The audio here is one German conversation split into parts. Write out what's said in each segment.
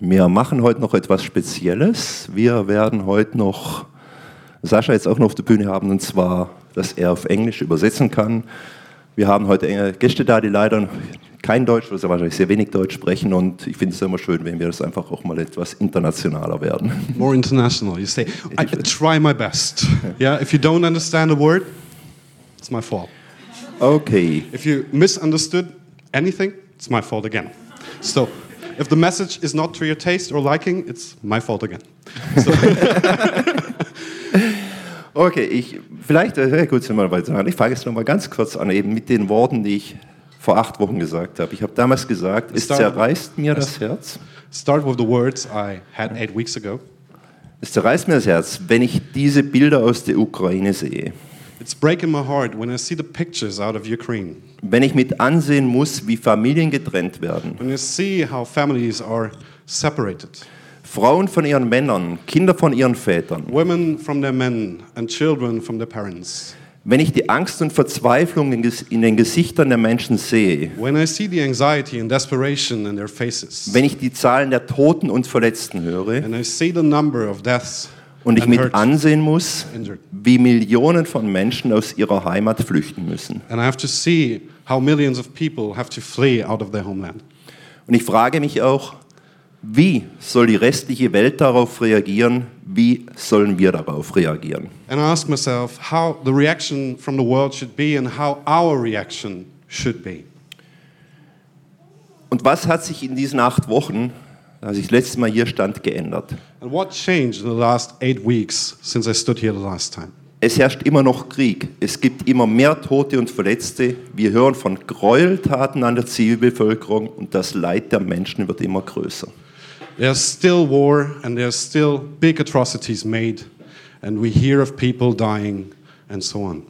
Wir machen heute noch etwas Spezielles. Wir werden heute noch Sascha jetzt auch noch auf der Bühne haben, und zwar, dass er auf Englisch übersetzen kann. Wir haben heute Gäste da, die leider kein Deutsch, also wahrscheinlich sehr wenig Deutsch sprechen und ich finde es immer schön, wenn wir das einfach auch mal etwas internationaler werden. More international. You say, I try my best. Yeah, if you don't understand a word, it's my fault. Okay. If you misunderstood anything, it's my fault again. So, if the message is not to your taste or liking, it's my fault again. So. okay, ich, vielleicht, äh, gut, sind wir weiter. Ich fange jetzt noch mal ganz kurz an, eben mit den Worten, die ich vor acht Wochen gesagt habe. Ich habe damals gesagt, es zerreißt mir das Herz. Start with the words I had eight weeks ago. Es zerreißt mir das Herz, wenn ich diese Bilder aus der Ukraine sehe. It's breaking my heart when I see the pictures out of Ukraine. Wenn ich mit ansehen muss, wie Familien getrennt werden. When you see how families are separated. Frauen von ihren Männern, Kinder von ihren Vätern. Women from their men and children from their parents. Wenn ich die Angst und Verzweiflung in den Gesichtern der Menschen sehe, When I see the anxiety and desperation in their faces, wenn ich die Zahlen der Toten und Verletzten höre and I see the number of deaths und ich mit ansehen muss, wie Millionen von Menschen aus ihrer Heimat flüchten müssen. Und ich frage mich auch, wie soll die restliche Welt darauf reagieren? Wie sollen wir darauf reagieren? And I ask myself how the reaction from the world should be and how our reaction should be. Und was hat sich in diesen acht Wochen, als ich das letzte Mal hier stand, geändert? And what changed in the last eight weeks since I stood here the last time? Es herrscht immer noch Krieg. Es gibt immer mehr Tote und Verletzte. Wir hören von Gräueltaten an der Zivilbevölkerung und das Leid der Menschen wird immer größer. There's still war and there's still big atrocities made, and we hear of people dying and so on.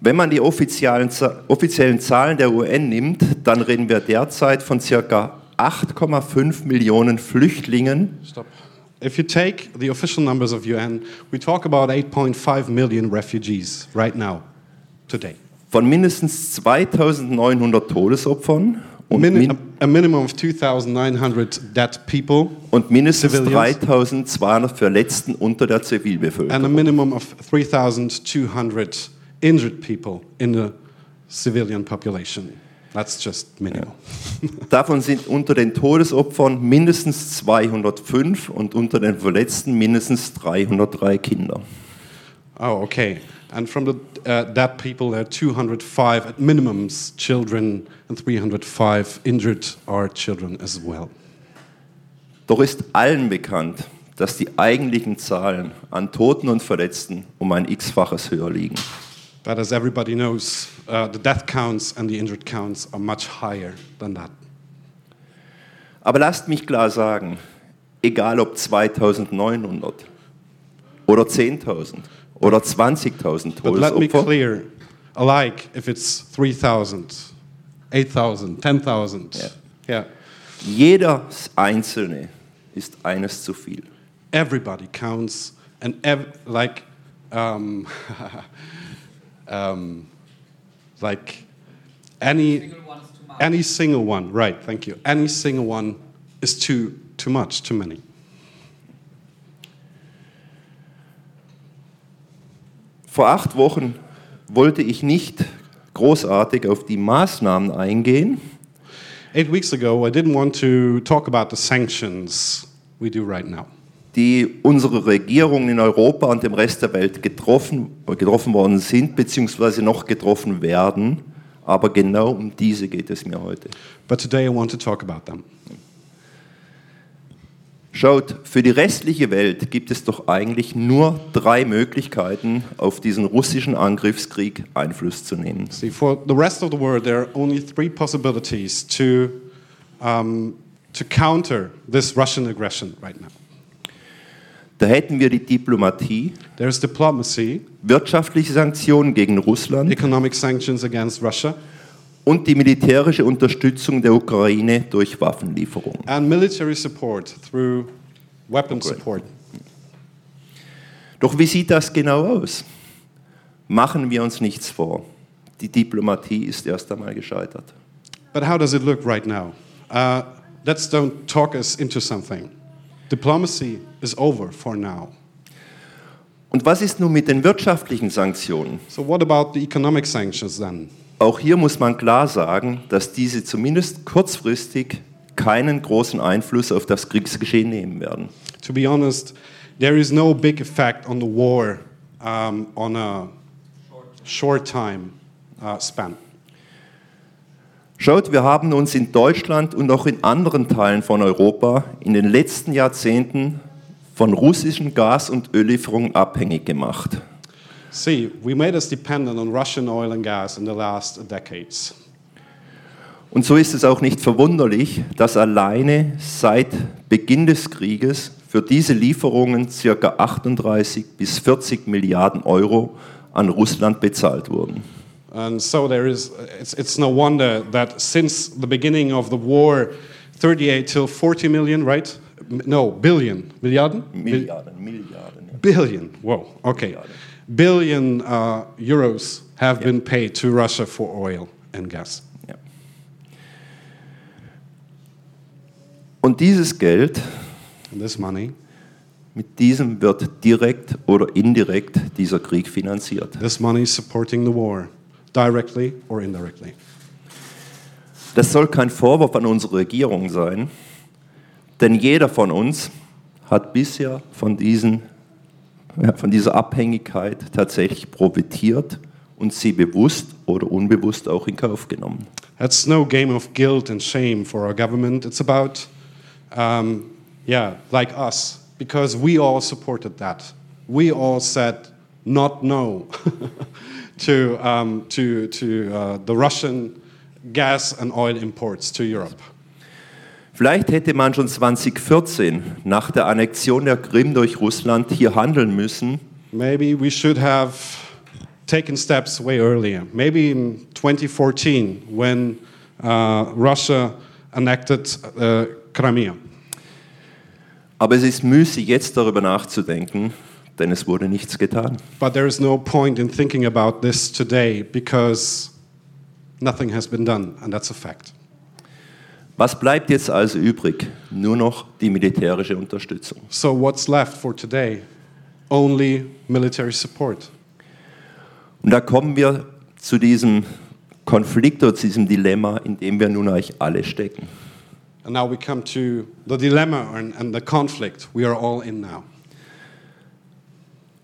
Wenn man die offiziellen, offiziellen Zahlen der UN nimmt, dann reden wir derzeit von ca. 8,5 Millionen Flüchtlingen. Stop. If you take the official numbers of UN, we talk about 8.5 million refugees right now, today. Von mindestens 2900 Todesopfern und, Min a, minimum of 2,900 dead people und mindestens Civilians. 3200 Verletzten unter der and a Zivilbevölkerung. minimum of 3,200 injured people in the civilian population. That's just minimal. Davon sind unter den Todesopfern mindestens 205 und unter den Verletzten mindestens 303 Kinder. Oh, okay. And from the uh, dead people, there are 205 at minimums children, and 305 injured are children as well. Doch ist allen bekannt, dass die eigentlichen Zahlen an Toten und Verletzten um ein x-faches höher liegen. But as everybody knows, uh, the death counts and the injured counts are much higher than that. Aber lasst mich klar sagen, egal ob 2900 oder 10.000 oder 20.000 But let me Todesopfer, clear, alike if it's 3,000, 8,000, 10,000. Yeah. yeah. jeder Einzelne ist eines zu viel. everybody counts and ev- like um, um, like any any single one right thank you. Any single one is too too much too many. Vor acht Wochen wollte ich nicht großartig auf die Maßnahmen eingehen, eight weeks ago i didn't want to talk about the sanctions we do right now die unsere Regierungen in Europa und dem Rest der Welt getroffen, getroffen worden sind, beziehungsweise noch getroffen werden. Aber genau um diese geht es mir heute. but today i want to talk about them Schaut, für die restliche Welt gibt es doch eigentlich nur drei Möglichkeiten, auf diesen russischen Angriffskrieg Einfluss zu nehmen. see for the rest of the world there are only three possibilities to um, to counter this russian aggression right now Da hätten wir die Diplomatie, there's diplomacy wirtschaftliche Sanktionen gegen Russland economic sanctions against Russia, und die militärische Unterstützung der Ukraine durch Waffenlieferungen. and military support through weapon support. Doch wie sieht das genau aus? Machen wir uns nichts vor. Die Diplomatie ist erst einmal gescheitert. But how does it look right now? Uh, let's don't talk us into something. Diplomacy is over for now. Und was ist nun mit den wirtschaftlichen Sanktionen? So, what about the economic sanctions then? Auch hier muss man klar sagen, dass diese zumindest kurzfristig keinen großen Einfluss auf das Kriegsgeschehen nehmen werden. To be honest, there is no big effect on the war um, on a short time uh, span. Schaut, wir haben uns in Deutschland und auch in anderen Teilen von Europa in den letzten Jahrzehnten von russischen Gas- und Öllieferungen abhängig gemacht. See, we made us dependent on Russian oil and gas in the last decades. Und so ist es auch nicht verwunderlich, dass alleine seit Beginn des Krieges für diese Lieferungen ca. 38 bis 40 Milliarden Euro an Russland bezahlt wurden. And so there is, it's, it's no wonder that since the beginning of the war, 38 till 40 million, right? No, billion. Milliarden? Milliarden, Milliarden. ja. billion. Whoa, okay. Billion uh, euros have been paid to Russia for oil and gas. Ja. Und dieses Geld, And this money, mit diesem wird direkt oder indirekt dieser Krieg finanziert. this money is supporting the war, directly or indirectly. Das soll kein Vorwurf an unsere Regierung sein, denn jeder von uns hat bisher von, diesen, ja, von dieser Abhängigkeit tatsächlich profitiert und sie bewusst oder unbewusst auch in Kauf genommen. That's no game of guilt and shame for our government. It's about, um, yeah, like us, because we all supported that. We all said not no to, um, to, to uh, the Russian gas and oil imports to Europe. Vielleicht hätte man schon 2014 nach der Annexion der Krim durch Russland hier handeln müssen, Maybe we should have taken steps way earlier. Maybe in 2014 when uh, Russia annexed uh, Crimea. aber es ist müßig jetzt darüber nachzudenken, denn es wurde nichts getan. But there is no point in thinking about this today because nothing has been done, and that's a fact. Was bleibt jetzt also übrig? Nur noch die militärische Unterstützung. So, what's left for today? Only military support. Und da kommen wir zu diesem Konflikt oder zu diesem Dilemma, in dem wir nun eigentlich alle stecken. And now we come to the dilemma and, and the conflict we are all in now.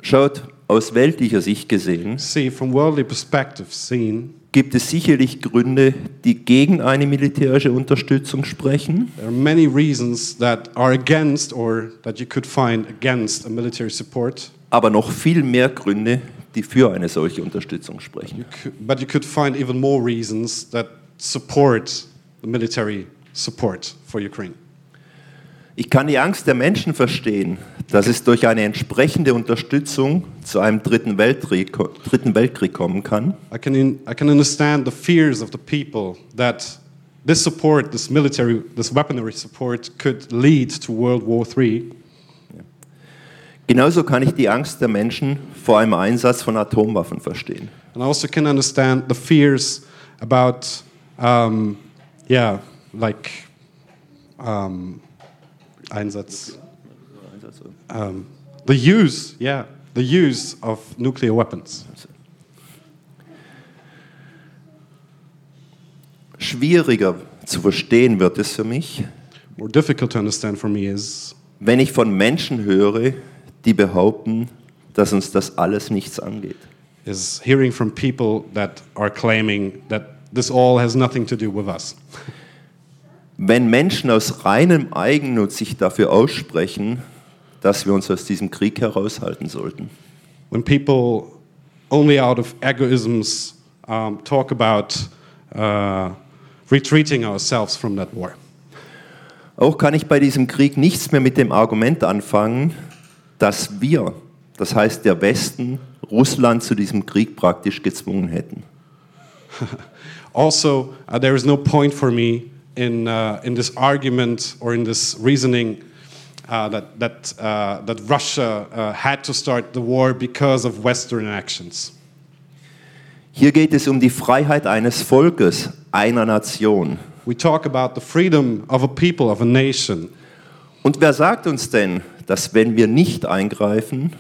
Schaut, aus weltlicher Sicht gesehen See, from worldly perspective seen, gibt es sicherlich Gründe, die gegen eine militärische Unterstützung sprechen. there are many reasons that are against or that you could find against a military support. aber noch viel mehr Gründe, die für eine solche Unterstützung sprechen. You could, but you could find even more reasons that support the military support for Ukraine. Ich kann die Angst der Menschen verstehen, dass es durch eine entsprechende Unterstützung zu einem dritten Weltkrieg, dritten Weltkrieg kommen kann. I can, in, I can understand the fears of the people that this support, this military, this weaponry support, could lead to World War III. Genauso kann ich die Angst der Menschen vor einem Einsatz von Atomwaffen verstehen. And I also can understand the fears about, um, yeah, like um, Einsatz, um, the use, yeah, the use of nuclear weapons. Schwieriger zu verstehen wird es für mich, More difficult to understand for me is wenn ich von Menschen höre, die behaupten, dass uns das alles nichts angeht. is hearing from people that are claiming that this all has nothing to do with us. Wenn Menschen aus reinem Eigennutz sich dafür aussprechen, dass wir uns aus diesem Krieg heraushalten sollten. When people only out of egoisms um, talk about uh, retreating ourselves from that war. Auch kann ich bei diesem Krieg nichts mehr mit dem Argument anfangen, dass wir, das heißt der Westen, Russland zu diesem Krieg praktisch gezwungen hätten. Also, uh, there is no point for me in, uh, in this argument or in this reasoning uh, that, that, uh, that Russia uh, had to start the war because of Western actions. Hier geht es um die Freiheit eines Volkes, einer Nation. We talk about the freedom of a people, of a nation. Und wer sagt uns denn, dass wenn wir nicht eingreifen,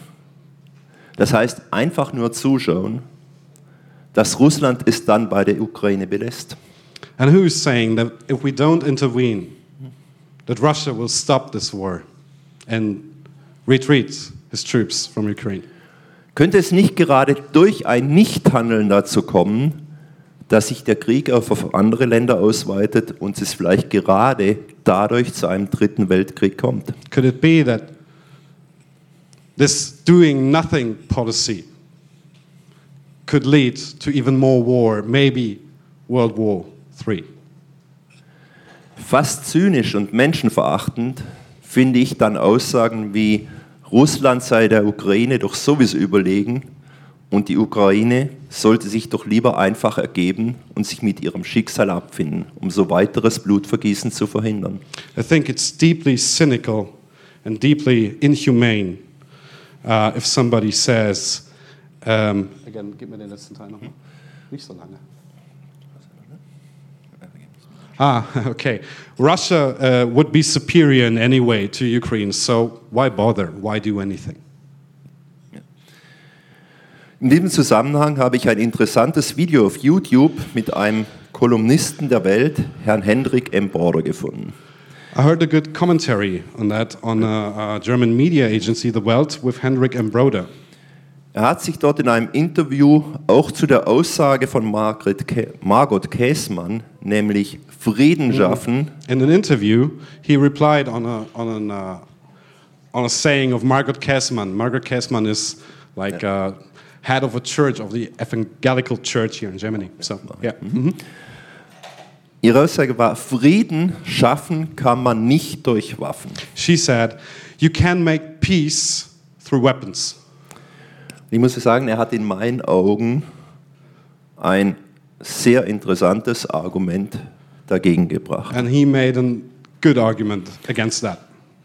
das heißt einfach nur zuschauen, dass Russland es dann bei der Ukraine belässt? And who is saying that if we don't intervene, that Russia will stop this war and retreat his troops from Ukraine? Könnte es nicht gerade durch ein Nichthandeln dazu kommen, dass sich der Krieg auf andere Länder ausweitet und es vielleicht gerade dadurch zu einem dritten Weltkrieg kommt? Could it be that this doing nothing policy could lead to even more war, maybe World War III? Fast zynisch und menschenverachtend finde ich dann Aussagen wie Russland sei der Ukraine doch sowieso überlegen und die Ukraine sollte sich doch lieber einfach ergeben und sich mit ihrem Schicksal abfinden, um so weiteres Blutvergießen zu verhindern. I think it's deeply cynical and deeply inhumane uh, if somebody says, um, again, gib mir den letzten Teil nochmal. Nicht so lange. Ah, okay. Russia uh, would be superior in any way to Ukraine, so why bother? Why do anything? In diesem Zusammenhang habe ich ein interessantes Video auf YouTube mit einem Kolumnisten der Welt, Herrn Hendrik M. Border, gefunden. I heard a good commentary on that on a, a German media agency, The Welt, with Henrik M. Broder. Er hat sich dort in einem Interview auch zu der Aussage von Margret Kä Margot Käßmann, nämlich Frieden schaffen, In an interview, he replied on a, on an, uh, on a saying of Margaret Kessman. Margaret Kessman is like uh, head of a church, of the evangelical church here in Germany. So, yeah. Mhm. ihre Aussage war, Frieden schaffen kann man nicht durch Waffen. She said, You can make peace through weapons. Ich muss sagen, er hat in meinen Augen ein sehr interessantes Argument dagegen gebracht. And he made a good argument against that.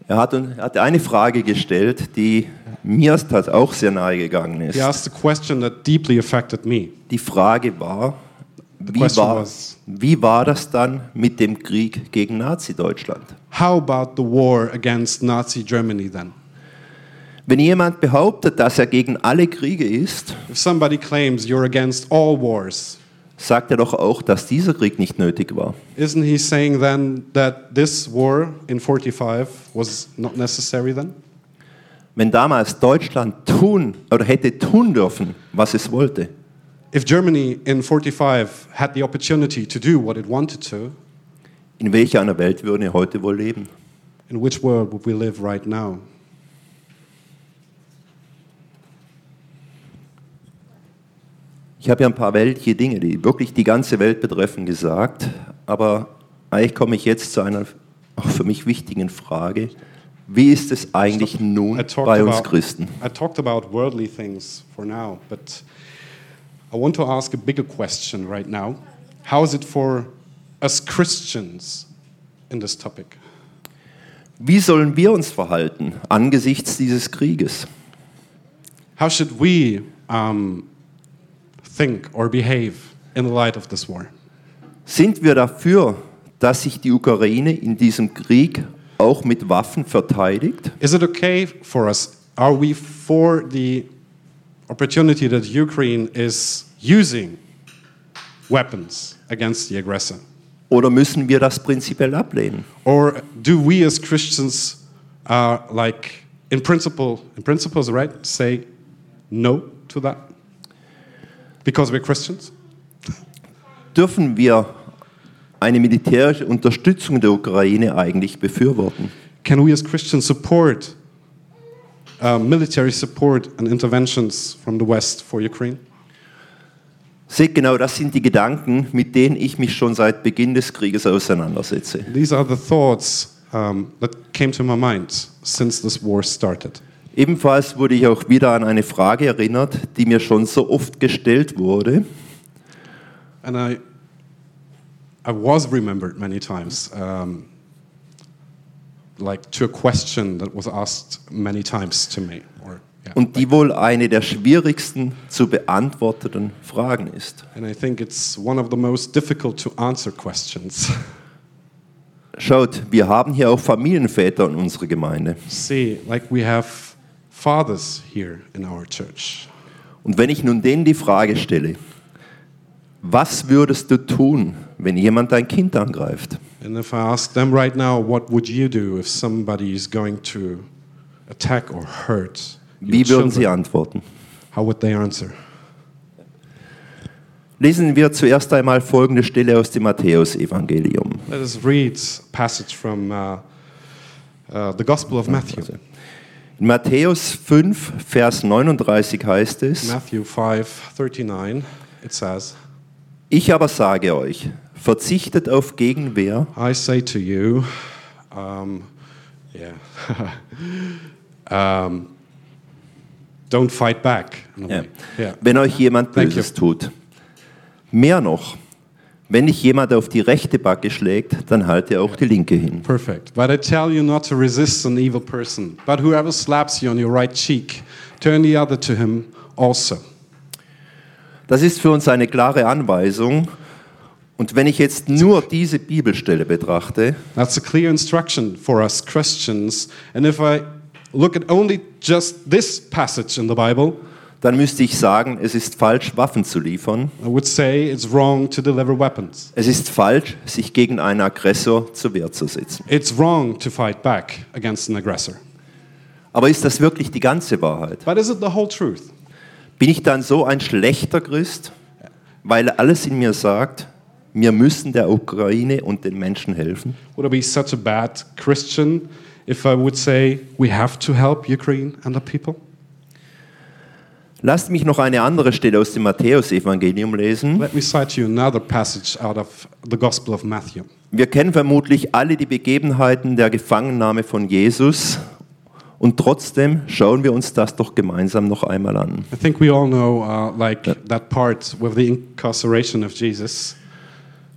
Er hat, hat eine Frage gestellt, die mir auch sehr nahe gegangen ist. He asked a question that deeply affected me. Die Frage war, wie war, was- wie war das dann mit dem Krieg gegen Nazi-Deutschland? How about the war against Nazi Germany then? Wenn jemand behauptet, dass er gegen alle Kriege ist, If somebody claims you're against all wars, sagt er doch auch, dass dieser Krieg nicht nötig war. Isn't he saying then that this war in 45 was not necessary then? Wenn damals Deutschland tun oder hätte tun dürfen, was es wollte, If Germany in 45 had the opportunity to do what it wanted to, in welcher einer Welt würden wir heute wohl leben? in which world would we live right now? Ich habe ja ein paar weltliche Dinge, die wirklich die ganze Welt betreffen, gesagt, aber eigentlich komme ich jetzt zu einer auch für mich wichtigen Frage. Wie ist es eigentlich nun I talked, bei uns about, Christen? I talked about worldly things for now, but I want to ask a bigger question right now. How is it for us Christians in this topic? Wie sollen wir uns verhalten angesichts dieses Krieges? How should we um, think or behave in the light of this war? Sind wir dafür, dass sich die Ukraine in diesem Krieg auch mit Waffen verteidigt? Is it okay for us? Are we for the opportunity that Ukraine is using weapons against the aggressor? Oder müssen wir das prinzipiell ablehnen? Or do we as Christians, uh, like in principle, in principles, right, say no to that because we're Christians? Dürfen wir eine militärische Unterstützung der Ukraine eigentlich befürworten? Can we as Christians support uh, military support and interventions from the West for Ukraine? Seht genau, das sind die Gedanken, mit denen ich mich schon seit Beginn des Krieges auseinandersetze. These are the thoughts um, that came to my mind since this war started. Ebenfalls wurde ich auch wieder an eine Frage erinnert, die mir schon so oft gestellt wurde. And I, I was remembered many times, um, like to a question that was asked many times to me. Or, yeah, Und die wohl eine der schwierigsten zu beantworteten Fragen ist. and I think it's one of the most difficult to answer questions. Schaut, wir haben hier auch Familienväter in unserer Gemeinde. See, like we have fathers here in our church. Und wenn ich nun denen die Frage stelle, was würdest du tun, wenn jemand dein Kind angreift? And if I ask them right now, what would you do if somebody is going to attack or hurt your Wie würden sie children? antworten? How would they answer? Lesen wir zuerst einmal folgende Stelle aus dem Matthäusevangelium. Let us read a passage from uh, uh, the Gospel of Matthew. In Matthäus 5, Vers 39 heißt es, Matthew 5:39. It says, Ich aber sage euch, verzichtet auf Gegenwehr, "I say to you, um, yeah, um, don't fight back." way. Yeah. wenn euch jemand Böses tut. Mehr noch, wenn dich jemand auf die rechte Backe schlägt, dann halte auch die linke hin. Perfect. But I tell you not to resist an evil person, but whoever slaps you on your right cheek, turn the other to him also. Das ist für uns eine klare Anweisung. Und wenn ich jetzt nur diese Bibelstelle betrachte, That's a clear instruction for us Christians. And if I look at only just this passage in the Bible, dann müsste ich sagen, es ist falsch, Waffen zu liefern. I would say it's wrong to deliver weapons. Es ist falsch, sich gegen einen Aggressor zur Wehr zu setzen. It's wrong to fight back against an aggressor. Aber ist das wirklich die ganze Wahrheit? But is it the whole truth? Bin ich dann so ein schlechter Christ, weil alles in mir sagt, wir müssen der Ukraine und den Menschen helfen? Would I be such a bad Christian if I would say we have to help Ukraine and the people? Lasst mich noch eine andere Stelle aus dem Matthäusevangelium lesen. Let me cite you another passage out of the Gospel of Matthew. Wir kennen vermutlich alle die Begebenheiten der Gefangennahme von Jesus und trotzdem schauen wir uns das doch gemeinsam noch einmal an. I think we all know, uh, like that part with the incarceration of Jesus.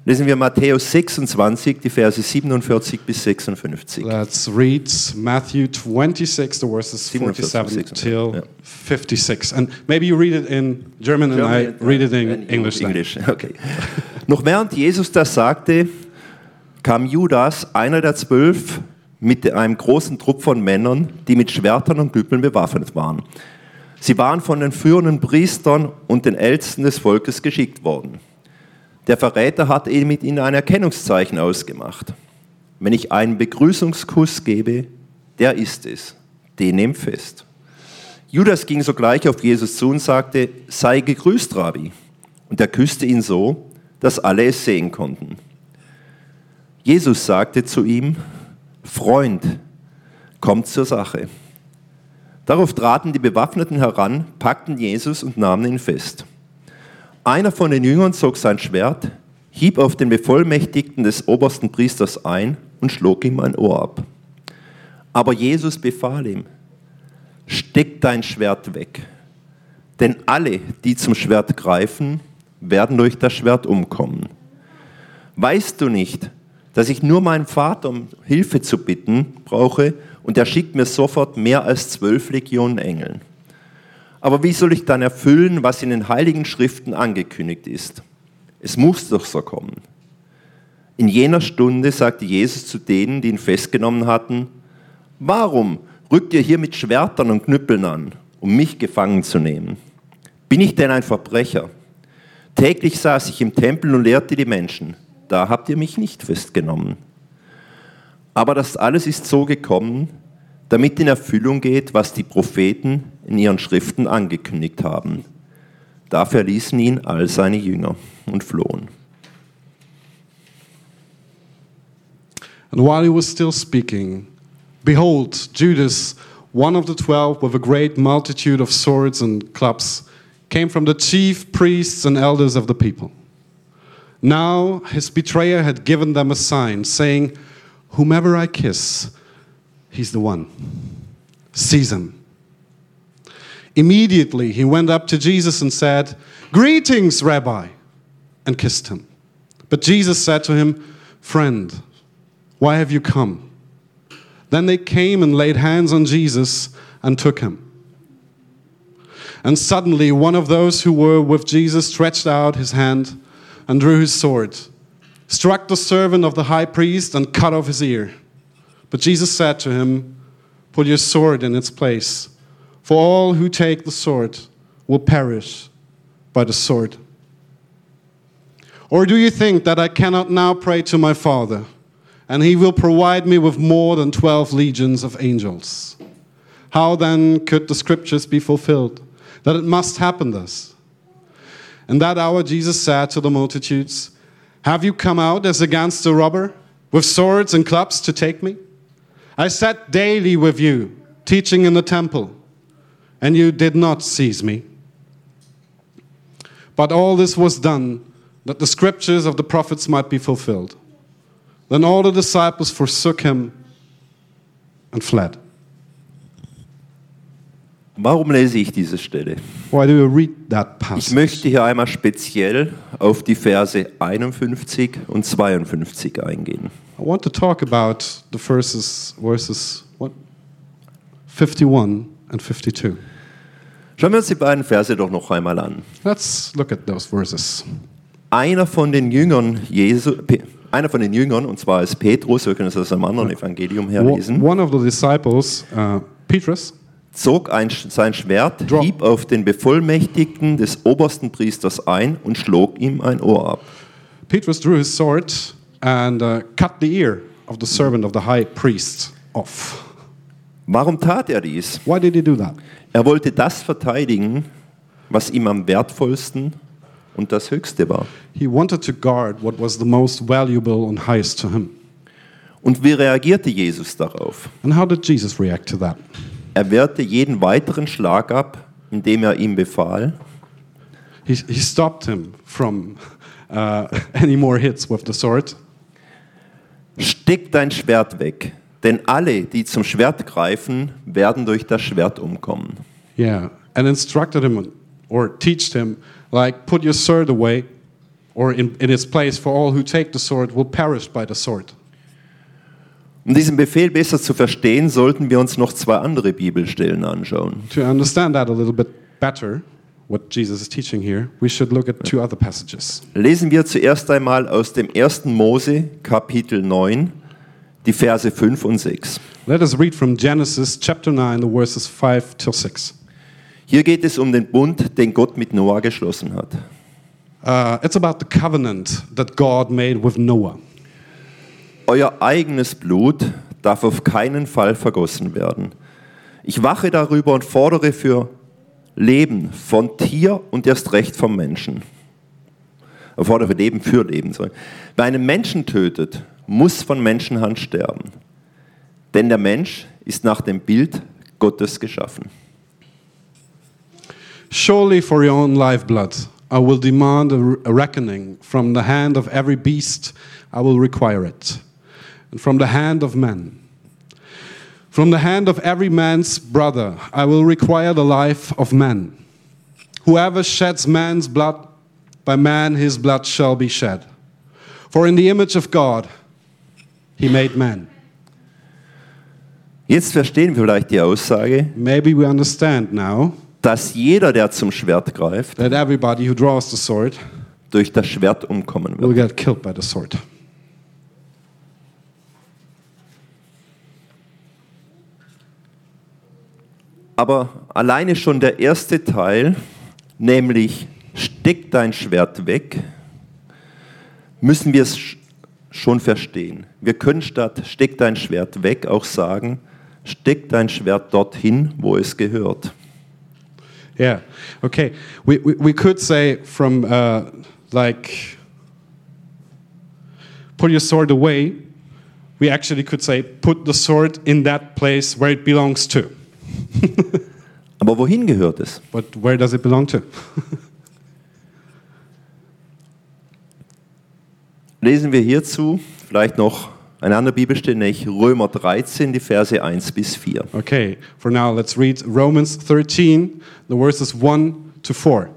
Lesen wir Matthäus 26, die Verse 47 bis 56. Let's read Matthew 26, the verses 47 47, till yeah. 56. And maybe you read it in German and I read it in English. English. Okay. Noch während Jesus das sagte, kam Judas, einer der zwölf, mit einem großen Trupp von Männern, die mit Schwertern und Knüppeln bewaffnet waren. Sie waren von den führenden Priestern und den Ältesten des Volkes geschickt worden. Der Verräter hat ihm mit ihnen ein Erkennungszeichen ausgemacht. Wenn ich einen Begrüßungskuss gebe, der ist es. Den nehmt fest. Judas ging sogleich auf Jesus zu und sagte, sei gegrüßt, Rabbi. Und er küsste ihn so, dass alle es sehen konnten. Jesus sagte zu ihm, Freund, kommt zur Sache. Darauf traten die Bewaffneten heran, packten Jesus und nahmen ihn fest. Einer von den Jüngern zog sein Schwert, hieb auf den Bevollmächtigten des obersten Priesters ein und schlug ihm ein Ohr ab. Aber Jesus befahl ihm, steck dein Schwert weg, denn alle, die zum Schwert greifen, werden durch das Schwert umkommen. Weißt du nicht, dass ich nur meinen Vater um Hilfe zu bitten brauche und er schickt mir sofort mehr als zwölf Legionen Engeln? Aber wie soll ich dann erfüllen, was in den heiligen Schriften angekündigt ist? Es muss doch so kommen. In jener Stunde sagte Jesus zu denen, die ihn festgenommen hatten, Warum rückt ihr hier mit Schwertern und Knüppeln an, um mich gefangen zu nehmen? Bin ich denn ein Verbrecher? Täglich saß ich im Tempel und lehrte die Menschen. Da habt ihr mich nicht festgenommen. Aber das alles ist so gekommen, damit in Erfüllung geht, was die Propheten in ihren Schriften angekündigt haben. Da verließen ihn all seine Jünger und flohen. And while he was still speaking, behold, Judas, one of the twelve, with a great multitude of swords and clubs, came from the chief priests and elders of the people. Now his betrayer had given them a sign, saying, Whomever I kiss, he's the one. Seize him. Immediately he went up to Jesus and said, Greetings, Rabbi, and kissed him. But Jesus said to him, Friend, why have you come? Then they came and laid hands on Jesus and took him. And suddenly one of those who were with Jesus stretched out his hand and drew his sword. struck the servant of the high priest and cut off his ear. But Jesus said to him, Put your sword in its place, for all who take the sword will perish by the sword. Or do you think that I cannot now pray to my Father, and he will provide me with more than 12 legions of angels? How then could the scriptures be fulfilled? That it must happen thus. In that hour, Jesus said to the multitudes, Have you come out as against a robber, with swords and clubs to take me? I sat daily with you, teaching in the temple, and you did not seize me. But all this was done that the scriptures of the prophets might be fulfilled. Then all the disciples forsook him and fled. Warum lese ich diese Stelle? Why do you read that passage? Ich möchte hier einmal speziell auf die Verse 51 und 52 eingehen. I want to talk about the verses, verses what? 51 and 52. Schauen wir uns die beiden Verse doch noch einmal an. Let's look at those verses. Einer von den Jüngern Jesu, einer von den Jüngern, und zwar ist Petrus, wir können es aus einem anderen Evangelium her Wo- lesen, One of the disciples, uh, Petrus, zog ein, sein Schwert, Drop. hieb auf den Bevollmächtigten des obersten Priesters ein und schlug ihm ein Ohr ab. Petrus drew his sword and uh, cut the ear of the servant of the high priest off. Warum tat er dies? Why did he do that? Er wollte das verteidigen, was ihm am wertvollsten und das Höchste war. He wanted to guard what was the most valuable and highest to him. Und wie reagierte Jesus darauf? And how did Jesus react to that? Er wehrte jeden weiteren Schlag ab, indem er ihm befahl, He, he stopped him from uh, any more hits with the sword. steck dein Schwert weg, denn alle, die zum Schwert greifen, werden durch das Schwert umkommen. Yeah, and instructed him or teached him, like, put your sword away, or in, in its place, for all who take the sword will perish by the sword. Um diesen Befehl besser zu verstehen, sollten wir uns noch zwei andere Bibelstellen anschauen. To understand that a little bit better, what Jesus is teaching here, we should look at two other passages. Lesen wir zuerst einmal aus dem 1. Mose, Kapitel 9, die Verse 5 und 6. Let us read from Genesis chapter 9, the verses 5 till 6. Hier geht es um den Bund, den Gott mit Noah geschlossen hat. Uh, it's about the covenant that God made with Noah. Euer eigenes Blut darf auf keinen Fall vergossen werden. Ich wache darüber und fordere für Leben von Tier und erst recht vom Menschen. Er fordere für Leben für Leben. sorry. Wer einen Menschen tötet, muss von Menschenhand sterben. Denn der Mensch ist nach dem Bild Gottes geschaffen. Surely for your own lifeblood, I will demand a, reckoning. From the hand of every beast, I will require it. And from the hand of man. From the hand of every man's brother, I will require the life of man. Whoever sheds man's blood, by man his blood shall be shed. For in the image of God, he made man. Jetzt verstehen wir vielleicht die Aussage, Maybe we understand now dass jeder, der zum Schwert greift, that everybody who draws the sword durch das Schwert umkommen will wird. get killed by the sword. Aber alleine schon der erste Teil, nämlich steck dein Schwert weg, müssen wir es schon verstehen. Wir können statt steck dein Schwert weg auch sagen, steck dein Schwert dorthin, wo es gehört. Yeah. Okay. We, we, we could say from uh, like put your sword away. We actually could say put the sword in that place where it belongs to. Aber wohin gehört es? But where does it belong to? Lesen wir hierzu vielleicht noch eine andere Bibelstelle, nämlich Römer 13, die Verse 1 bis 4. Okay. For now, let's read Romans 13, the verses 1 to 4.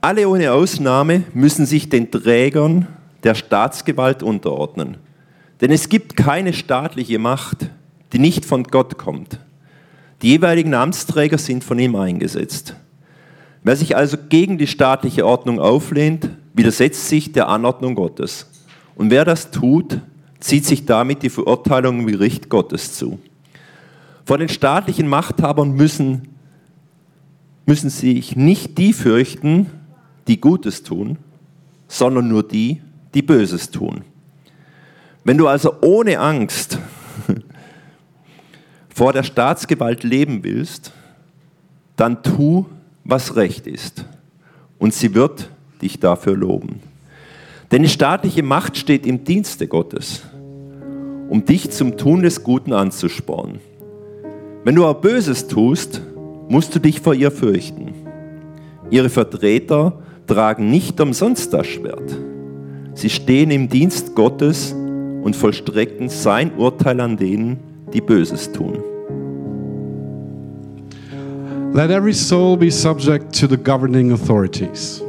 Alle ohne Ausnahme müssen sich den Trägern der Staatsgewalt unterordnen. Denn es gibt keine staatliche Macht, die nicht von Gott kommt. Die jeweiligen Amtsträger sind von ihm eingesetzt. Wer sich also gegen die staatliche Ordnung auflehnt, widersetzt sich der Anordnung Gottes. Und wer das tut, zieht sich damit die Verurteilung im Gericht Gottes zu. Vor den staatlichen Machthabern müssen, müssen sich nicht die fürchten, die Gutes tun, sondern nur die, die Böses tun. Wenn du also ohne Angst vor der Staatsgewalt leben willst, dann tu, was recht ist. Und sie wird dich dafür loben. Denn die staatliche Macht steht im Dienste Gottes, um dich zum Tun des Guten anzuspornen. Wenn du aber Böses tust, musst du dich vor ihr fürchten. Ihre Vertreter tragen nicht umsonst das Schwert. Sie stehen im Dienst Gottes und vollstrecken sein Urteil an denen, die Böses tun. Let every soul be subject to the governing authorities,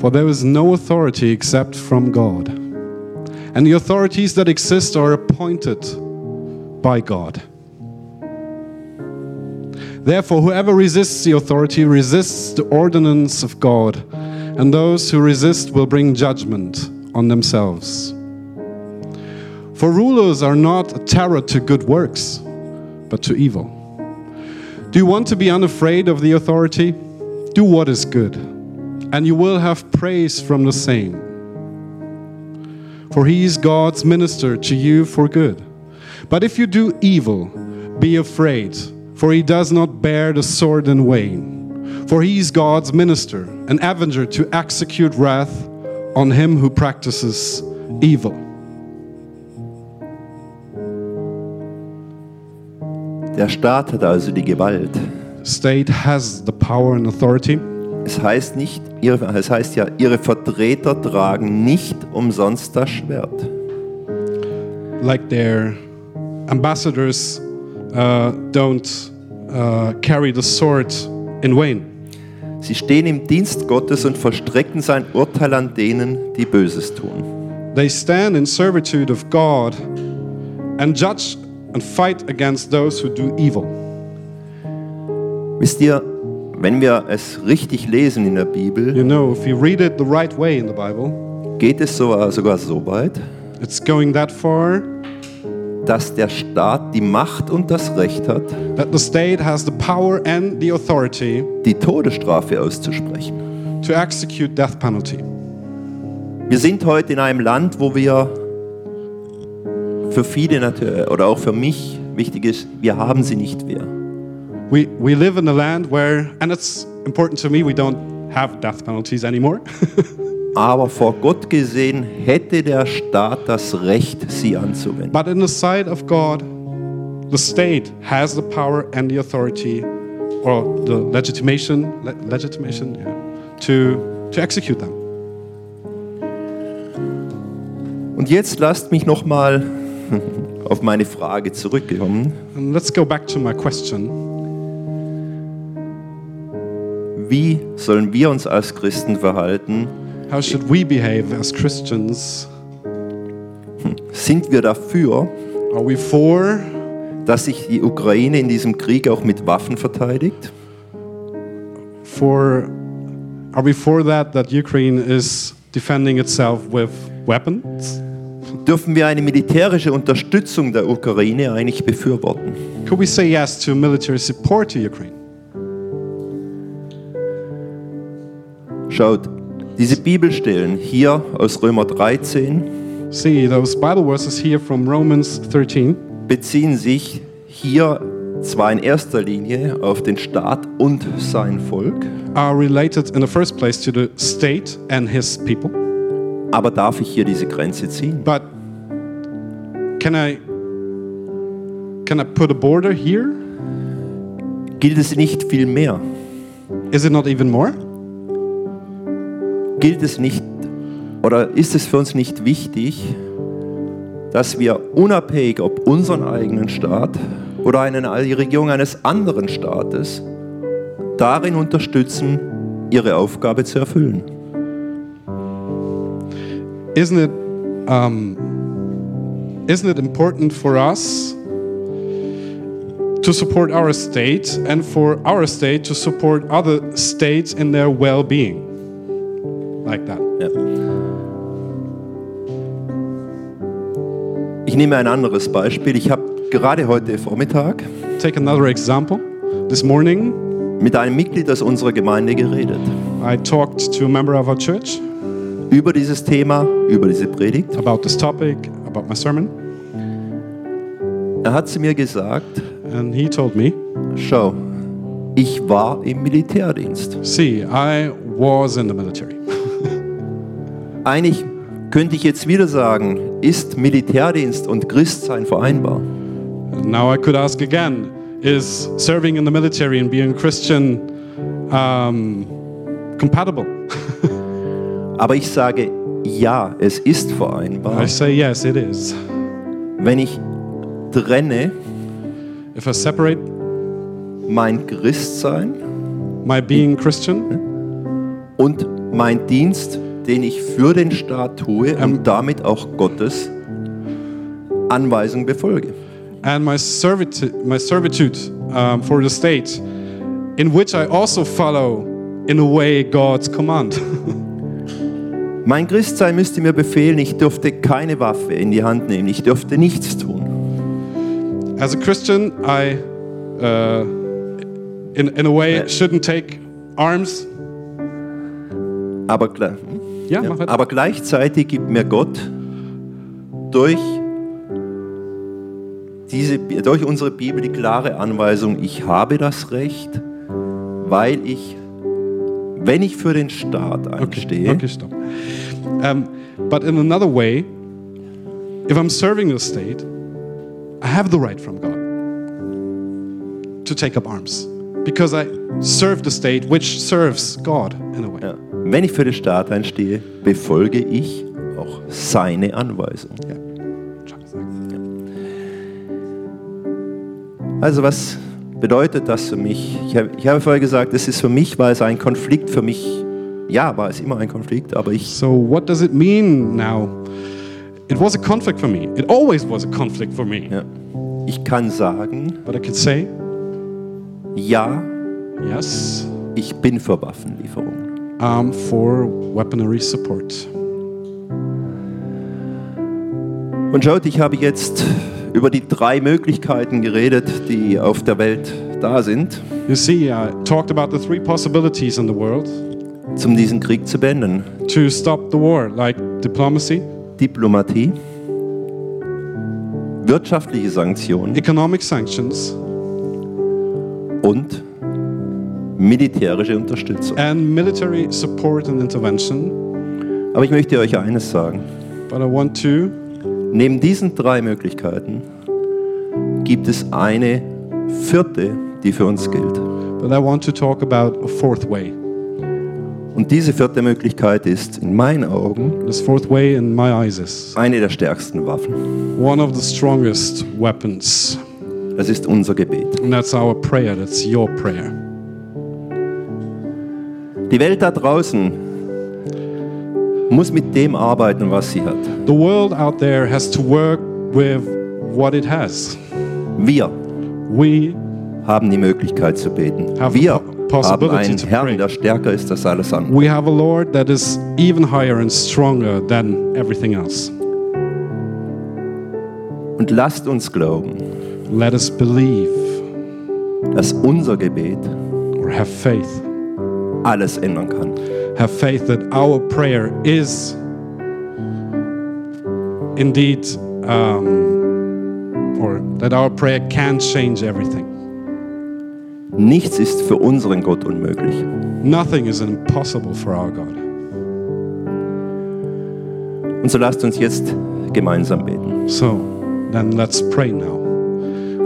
for there is no authority except from God. And the authorities that exist are appointed by God. Therefore, whoever resists the authority resists the ordinance of God, and those who resist will bring judgment on themselves. For rulers are not a terror to good works, but to evil. Do you want to be unafraid of the authority? Do what is good, and you will have praise from the same. For he is God's minister to you for good. But if you do evil, be afraid, for he does not bear the sword in vain. For he is God's minister, an avenger to execute wrath on him who practices evil. Der Staat hat also die Gewalt. State has the power and authority. Es heißt, nicht, ihre, es heißt ja, ihre Vertreter tragen nicht umsonst das Schwert. like their ambassadors uh, don't uh, carry the sword in vain. Sie stehen im Dienst Gottes und vollstrecken sein Urteil an denen, die Böses tun. They stand in servitude of God and judge and fight against those who do evil. Wisst ihr, wenn wir es richtig lesen in der Bibel, You know, if you read it the right way in the Bible, geht es sogar, sogar so weit, it's going that far dass der Staat die Macht und das Recht hat, that the state has the power and the authority die Todesstrafe auszusprechen. to execute death penalty. Wir sind heute in einem Land, wo wir für viele natürlich, oder auch für mich wichtig ist, wir haben sie nicht mehr. We, we live in a land where, and it's important to me, we don't have death penalties anymore. Aber vor Gott gesehen hätte der Staat das Recht, sie anzuwenden. But in the sight of God, the state has the power and the authority, or the legitimation, le- legitimation, yeah, to to execute them. Und jetzt lasst mich noch mal auf meine Frage zurückkommen. And let's go back to my question: Wie sollen wir uns als Christen verhalten? How should we behave as Christians? Sind wir dafür, Are we for dass sich die Ukraine in diesem Krieg auch mit Waffen verteidigt? for are we for that that Ukraine is defending itself with weapons? Dürfen wir eine militärische Unterstützung der Ukraine eigentlich befürworten? Could we say yes to military support to Ukraine? Schaut, diese Bibelstellen hier aus Römer 13 See, those Bible verses here from Romans 13 beziehen sich hier zwar in erster Linie auf den Staat und sein Volk, are related in the first place to the state and his people. aber darf ich hier diese Grenze ziehen? But can I can I put a border here? Gilt es nicht viel mehr? Is it not even more? Gilt es nicht oder ist es für uns nicht wichtig, dass wir unabhängig ob unseren eigenen Staat oder eine Regierung eines anderen Staates darin unterstützen, ihre Aufgabe zu erfüllen? Isn't it um, isn't it important for us to support our state and for our state to support other states in their well-being? like that. Ja. Ich nehme ein anderes Beispiel. Ich habe gerade heute Vormittag Take another example. This morning mit einem Mitglied aus unserer Gemeinde geredet. I talked to a member of our church über dieses Thema, über diese Predigt. About this topic, about my sermon. Er hat zu mir gesagt, And he told me, schau, ich war im Militärdienst. See, I was in the military. Eigentlich könnte ich jetzt wieder sagen, ist Militärdienst und Christsein vereinbar? Now I could ask again is serving in the military and being Christian um, compatible? Aber ich sage, ja, es ist vereinbar. I say yes, it is. Wenn ich trenne If I separate mein Christsein my being Christian und mein Dienst, den ich für den Staat tue und damit auch Gottes Anweisung befolge. and my servitude, my servitude um, for the state, in which I also follow, in a way, God's command. Mein Christsein müsste mir befehlen, ich dürfte keine Waffe in die Hand nehmen, ich dürfte nichts tun. As a Christian, I, uh, in, in a way, Yeah. shouldn't take arms. Aber, gle- Ja, ja, aber gleichzeitig gibt mir Gott durch, diese, durch unsere Bibel die klare Anweisung, ich habe das Recht, weil ich, wenn ich für den Staat Okay, einstehe, okay, stop. Um, but in another way, if I'm serving the state, I have the right from God to take up arms because I serve the state, which serves God in a way. ja, wenn ich für den Staat einstehe, befolge ich auch seine Anweisung. Yeah. Also was bedeutet das für mich? Ich habe, ich habe vorher gesagt, es ist für mich, war es ein Konflikt, für mich, ja, war es immer ein Konflikt, aber ich, So, what does it mean now? It was a conflict for me. It always was a conflict for me. ja, ich kann sagen, But I could say, ja, yes, ich bin für Waffenlieferungen. I'm for weaponry support. Und schaut, ich habe jetzt über die drei Möglichkeiten geredet, die auf der Welt da sind, You see, I talked about the three possibilities in the world um diesen Krieg zu beenden. to stop the war, like diplomacy, Diplomatie, wirtschaftliche Sanktionen economic sanctions, und militärische Unterstützung. and military support and intervention. Aber ich möchte euch eines sagen. But I want to Neben diesen drei Möglichkeiten gibt es eine vierte, die für uns gilt. but I want to talk about a fourth way. Und diese vierte Möglichkeit ist in meinen Augen This fourth way in my eyes is eine der stärksten Waffen. one of the strongest weapons. Das ist unser Gebet. And that's our prayer, that's your prayer. Die Welt da draußen muss mit dem arbeiten, was sie hat. The world out there has to work with what it has. Wir We haben die Möglichkeit zu beten. Wir haben einen Herrn, der stärker ist als alles andere. we have a Lord that is even higher and stronger than everything else. Und lasst uns glauben, Let us believe dass unser Gebet or have faith. Alles ändern kann. Have faith that our prayer is indeed, um, or that our prayer can change everything. Nichts ist für unseren Gott unmöglich. Nothing is impossible for our God. Und so lasst uns jetzt gemeinsam beten. So then let's pray now.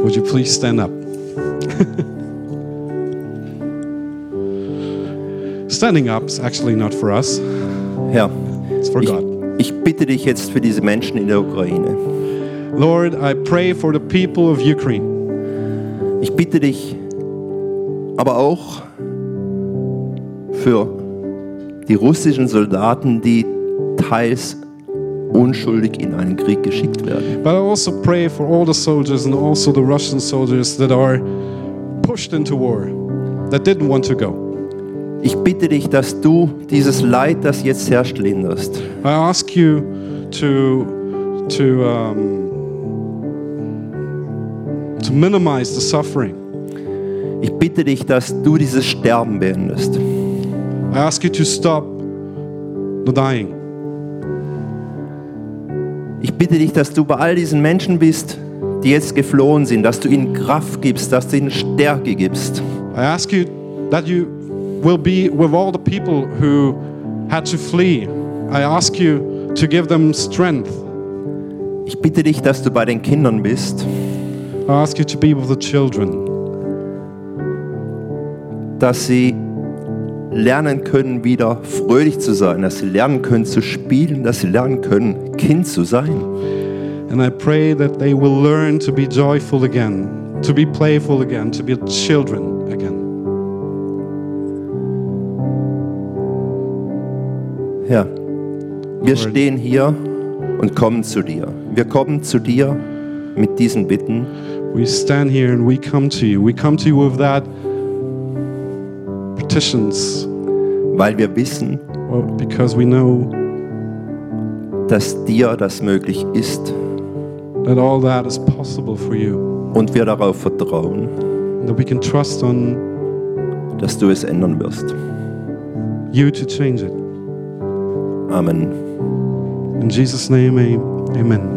Would you please stand up? Standing up is actually not for us, Herr, it's for ich, God. ich bitte dich jetzt für diese Menschen in der Ukraine. Lord, I pray for the people of Ukraine. Ich bitte dich aber auch für die russischen Soldaten, die teils unschuldig in einen Krieg geschickt werden. But I also pray for all the soldiers and also the Russian soldiers that are pushed into war, that didn't want to go. Ich bitte dich, dass du dieses Leid, das jetzt herrscht, linderst. I ask you to, to um, to minimize the suffering. Ich bitte dich, dass du dieses Sterben beendest. I ask you to stop the dying. Ich bitte dich, dass du bei all diesen Menschen bist, die jetzt geflohen sind, dass du ihnen Kraft gibst, dass du ihnen Stärke gibst. I ask you that you will be with all the people who had to flee. I ask you to give them strength. Ich bitte dich, dass du bei den Kindern bist, I ask you to be with the children, dass sie lernen können, wieder fröhlich zu sein, dass sie lernen können zu spielen, dass sie lernen können, Kind zu sein. and I pray that they will learn to be joyful again, to be playful again, to be children Herr, wir stehen hier und kommen zu dir. Wir kommen zu dir mit diesen Bitten. We stand here and we come to you. We come to you with that petitions weil wir wissen, well, because we know dass dir das möglich ist that all that is possible for you. und wir darauf vertrauen, That we can trust on dass du es ändern wirst. you to change it. Amen. In Jesus' name, amen.